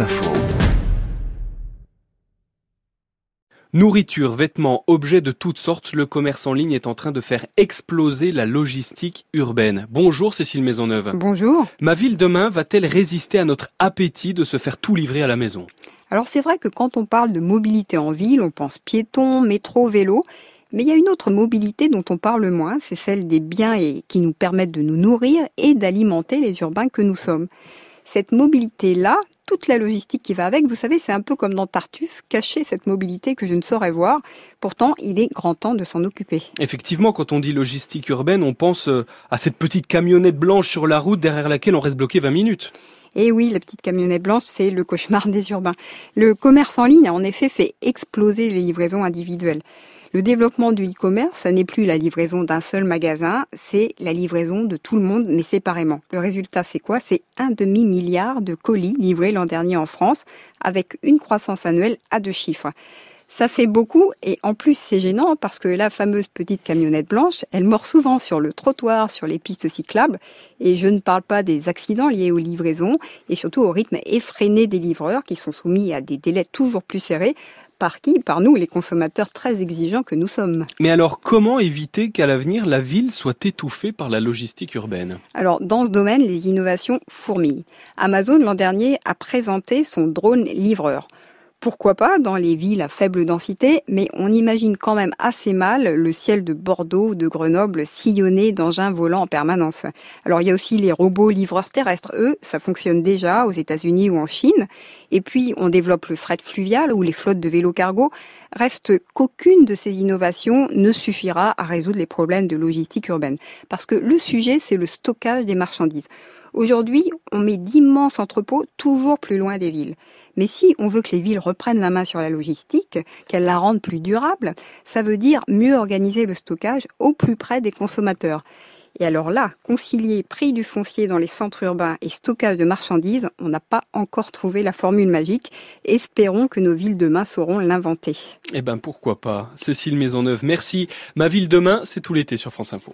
Info. Nourriture, vêtements, objets de toutes sortes, le commerce en ligne est en train de faire exploser la logistique urbaine. Bonjour Cécile Maisonneuve. Bonjour. Ma ville demain va-t-elle résister à notre appétit de se faire tout livrer à la maison? Alors c'est vrai que quand on parle de mobilité en ville, on pense piéton, métro, vélo. Mais il y a une autre mobilité dont on parle moins, c'est celle des biens et qui nous permettent de nous nourrir et d'alimenter les urbains que nous sommes. Cette mobilité-là, toute la logistique qui va avec. Vous savez, c'est un peu comme dans Tartuffe, cacher cette mobilité que je ne saurais voir. Pourtant, il est grand temps de s'en occuper. Effectivement, quand on dit logistique urbaine, on pense euh, à cette petite camionnette blanche sur la route derrière laquelle on reste bloqué 20 minutes. Et oui, la petite camionnette blanche, c'est le cauchemar des urbains. Le commerce en ligne a en effet fait exploser les livraisons individuelles. Le développement du e-commerce, ça n'est plus la livraison d'un seul magasin, c'est la livraison de tout le monde, mais séparément. Le résultat, c'est quoi? C'est un demi-milliard de colis livrés l'an dernier en France, avec une croissance annuelle à deux chiffres. Ça fait beaucoup et en plus c'est gênant parce que la fameuse petite camionnette blanche, elle mord souvent sur le trottoir, sur les pistes cyclables et je ne parle pas des accidents liés aux livraisons et surtout au rythme effréné des livreurs qui sont soumis à des délais toujours plus serrés par qui Par nous, les consommateurs très exigeants que nous sommes. Mais alors, comment éviter qu'à l'avenir, la ville soit étouffée par la logistique urbaine? Alors, dans ce domaine, les innovations fourmillent. Amazon, l'an dernier, a présenté son drone livreur pourquoi pas dans les villes à faible densité, mais on imagine quand même assez mal le ciel de Bordeaux de Grenoble sillonné d'engins volants en permanence. Alors il y a aussi les robots livreurs terrestres, eux, ça fonctionne déjà aux États-Unis ou en Chine. Et puis on développe le fret fluvial ou les flottes de vélos cargo. Reste qu'aucune de ces innovations ne suffira à résoudre les problèmes de logistique urbaine. Parce que le sujet, c'est le stockage des marchandises. Aujourd'hui, on met d'immenses entrepôts toujours plus loin des villes. Mais si on veut que les villes reprennent la main sur la logistique, qu'elles la rendent plus durable, ça veut dire mieux organiser le stockage au plus près des consommateurs. Et alors là, concilier prix du foncier dans les centres urbains et stockage de marchandises, on n'a pas encore trouvé la formule magique. Espérons que nos villes demain sauront l'inventer. Eh ben pourquoi pas. Cécile Maisonneuve, merci. Ma ville demain, c'est tout l'été sur France Info.